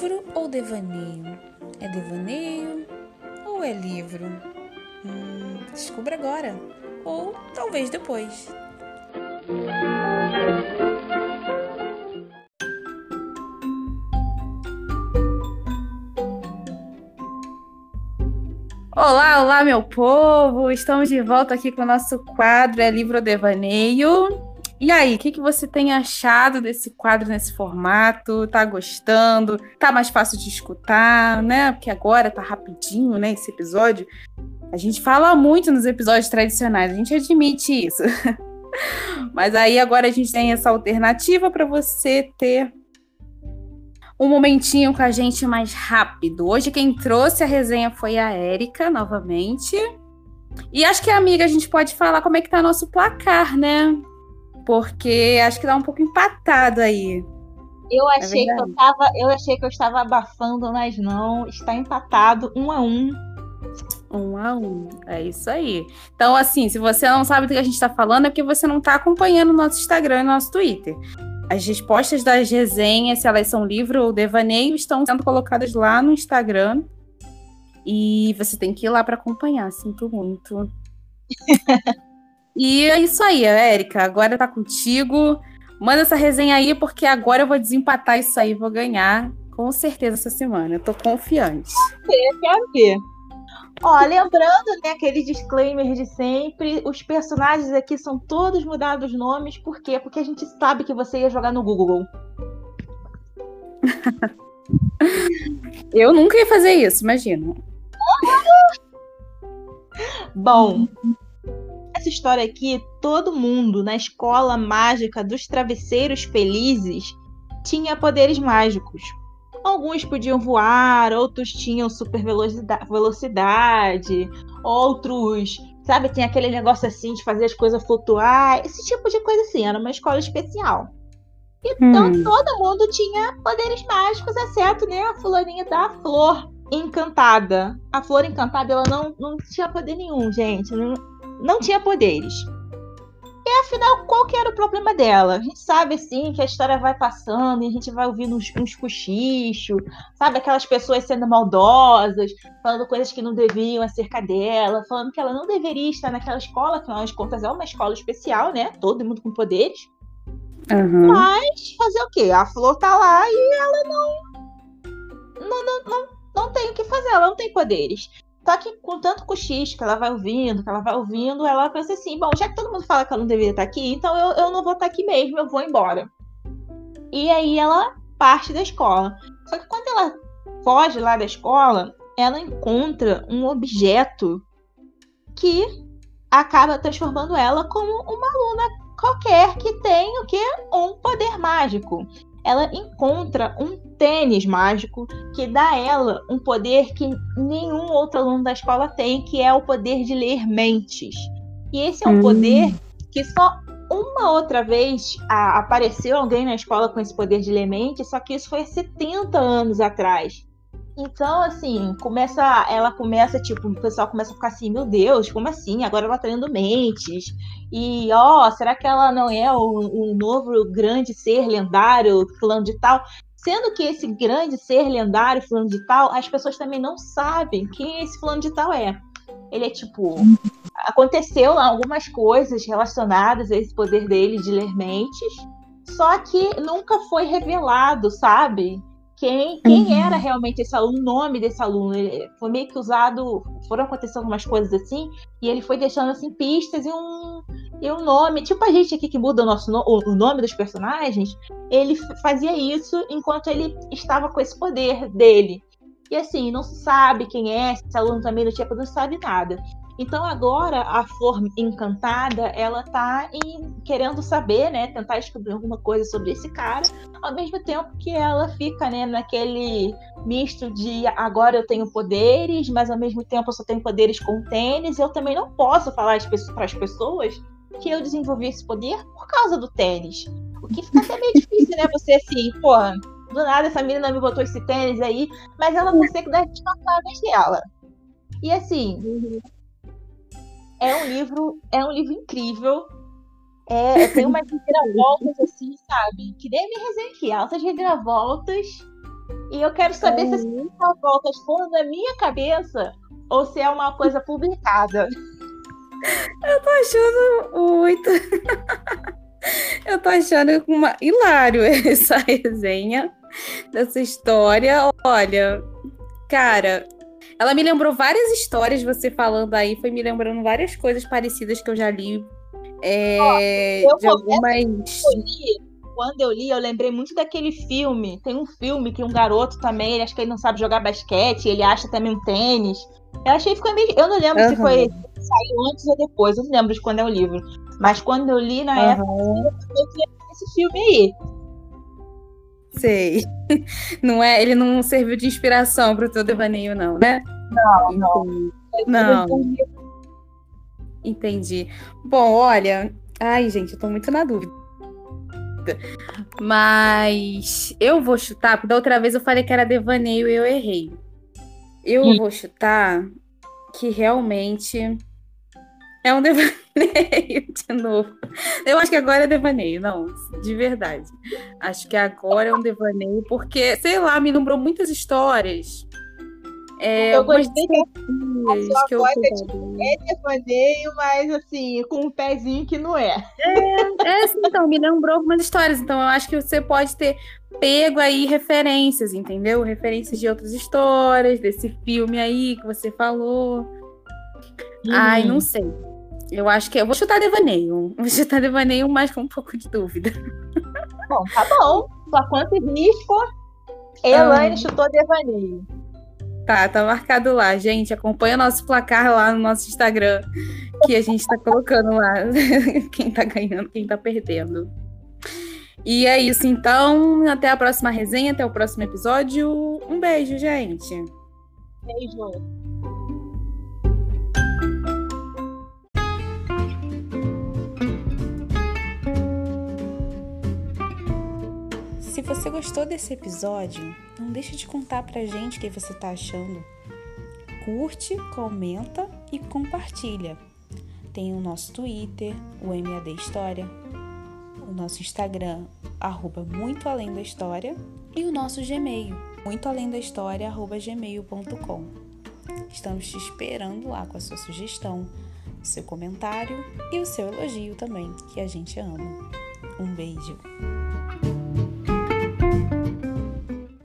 livro ou devaneio? É devaneio ou é livro? Hum, descubra agora. Ou talvez depois. Olá, olá, meu povo! Estamos de volta aqui com o nosso quadro É Livro Devaneio. E aí, o que, que você tem achado desse quadro nesse formato? Tá gostando? Tá mais fácil de escutar, né? Porque agora tá rapidinho, né? Esse episódio. A gente fala muito nos episódios tradicionais, a gente admite isso. Mas aí agora a gente tem essa alternativa para você ter um momentinho com a gente mais rápido. Hoje quem trouxe a resenha foi a Érica, novamente. E acho que, amiga, a gente pode falar como é que tá nosso placar, né? Porque acho que tá um pouco empatado aí. Eu é achei, é que eu, tava, eu achei que eu estava abafando, mas não. Está empatado, um a um. Um a um. É isso aí. Então, assim, se você não sabe do que a gente está falando, é porque você não está acompanhando o nosso Instagram e nosso Twitter. As respostas das resenhas, se elas são livro ou devaneio, estão sendo colocadas lá no Instagram. E você tem que ir lá para acompanhar, sinto muito. e é isso aí, Érica. Agora tá contigo. Manda essa resenha aí, porque agora eu vou desempatar isso aí, vou ganhar com certeza essa semana. Eu tô confiante. Eu quero ver. Ó, lembrando, né, aquele disclaimer de sempre, os personagens aqui são todos mudados nomes, por quê? Porque a gente sabe que você ia jogar no Google. Eu nunca ia fazer isso, imagina. Bom, essa história aqui, todo mundo na escola mágica dos travesseiros felizes tinha poderes mágicos. Alguns podiam voar, outros tinham super velocidade, outros, sabe, tem aquele negócio assim de fazer as coisas flutuar, esse tipo de coisa assim, era uma escola especial. Então hum. todo mundo tinha poderes mágicos, exceto né, a fulaninha da flor encantada. A flor encantada ela não, não tinha poder nenhum, gente. Não, não tinha poderes. E afinal, qual que era o problema dela? A gente sabe, assim, que a história vai passando e a gente vai ouvindo uns, uns cochichos, sabe? Aquelas pessoas sendo maldosas, falando coisas que não deviam acerca dela, falando que ela não deveria estar naquela escola, afinal de contas é uma escola especial, né? Todo mundo com poderes. Uhum. Mas fazer o quê? A Flor tá lá e ela não. Não, não, não, não tem o que fazer, ela não tem poderes. Só que com tanto cochicho que ela vai ouvindo, que ela vai ouvindo, ela pensa assim: bom, já que todo mundo fala que ela não deveria estar aqui, então eu, eu não vou estar aqui mesmo, eu vou embora. E aí ela parte da escola. Só que quando ela foge lá da escola, ela encontra um objeto que acaba transformando ela como uma aluna qualquer que tem o que um poder mágico ela encontra um tênis mágico que dá a ela um poder que nenhum outro aluno da escola tem, que é o poder de ler mentes. E esse é um hum. poder que só uma outra vez a, apareceu alguém na escola com esse poder de ler mentes, só que isso foi há 70 anos atrás. Então, assim, começa. Ela começa, tipo, o pessoal começa a ficar assim, meu Deus, como assim? Agora ela tá lendo mentes. E, ó, será que ela não é o, o novo grande ser lendário, fulano de tal? Sendo que esse grande ser lendário, fulano de tal, as pessoas também não sabem quem esse fulano de tal é. Ele é tipo. Aconteceu algumas coisas relacionadas a esse poder dele de ler mentes, só que nunca foi revelado, sabe? quem, quem uhum. era realmente esse aluno, o nome desse aluno. Ele foi meio que usado, foram acontecendo algumas coisas assim, e ele foi deixando assim pistas e um, e um nome. Tipo a gente aqui que muda o, nosso no, o nome dos personagens, ele fazia isso enquanto ele estava com esse poder dele. E assim, não sabe quem é, esse aluno também não tinha não sabe nada. Então agora a Flor Encantada, ela tá em, querendo saber, né, tentar descobrir alguma coisa sobre esse cara, ao mesmo tempo que ela fica, né, naquele misto de agora eu tenho poderes, mas ao mesmo tempo eu só tenho poderes com tênis, eu também não posso falar para as pessoas que eu desenvolvi esse poder por causa do tênis. O que fica até meio difícil, né, você assim, porra, do nada essa menina me botou esse tênis aí, mas ela consegue dar as passadas dela. E assim, é um livro, é um livro incrível. É, tem umas reviravoltas assim, sabe? Que nem me resenha aqui, altas reviravoltas. E eu quero saber se essas voltas foram da minha cabeça ou se é uma coisa publicada. Eu tô achando muito. Eu tô achando uma hilário essa resenha dessa história. Olha, cara, ela me lembrou várias histórias, você falando aí, foi me lembrando várias coisas parecidas que eu já li. É, eu de algumas. Eu li, quando eu li, eu lembrei muito daquele filme. Tem um filme que um garoto também, ele acha que ele não sabe jogar basquete, ele acha também um tênis. Eu achei que ficou meio. Eu não lembro uhum. se foi saiu antes ou depois, eu não lembro de quando é o livro. Mas quando eu li na uhum. época, eu esse filme aí. Sei. Não é, ele não serviu de inspiração para o teu devaneio, não, né? Não, não. Não. Entendi. Bom, olha. Ai, gente, eu tô muito na dúvida. Mas eu vou chutar, porque da outra vez eu falei que era devaneio e eu errei. Eu hum. vou chutar que realmente é um devaneio de novo. Eu acho que agora é devaneio, não, de verdade. Acho que agora é um devaneio, porque, sei lá, me lembrou muitas histórias. É, eu gostei que, a que eu é, tipo, é devaneio, mas assim, com um pezinho que não é. É, é assim, então, me lembrou algumas histórias. Então, eu acho que você pode ter pego aí referências, entendeu? Referências de outras histórias, desse filme aí que você falou. Hum. Ai, não sei. Eu acho que eu vou chutar devaneio. Vou chutar devaneio, mas com um pouco de dúvida. Bom, tá bom. Só quanto risco, Elaine ah. chutou devaneio. Tá, tá marcado lá. Gente, acompanha nosso placar lá no nosso Instagram, que a gente tá colocando lá quem tá ganhando, quem tá perdendo. E é isso, então. Até a próxima resenha, até o próximo episódio. Um beijo, gente. Beijo. Você gostou desse episódio, não deixe de contar pra gente o que você tá achando. Curte, comenta e compartilha. Tem o nosso Twitter, o MAD História, o nosso Instagram, arroba Muito Além da História, e o nosso Gmail, muito além da história, arroba gmail.com. Estamos te esperando lá com a sua sugestão, o seu comentário e o seu elogio também, que a gente ama. Um beijo!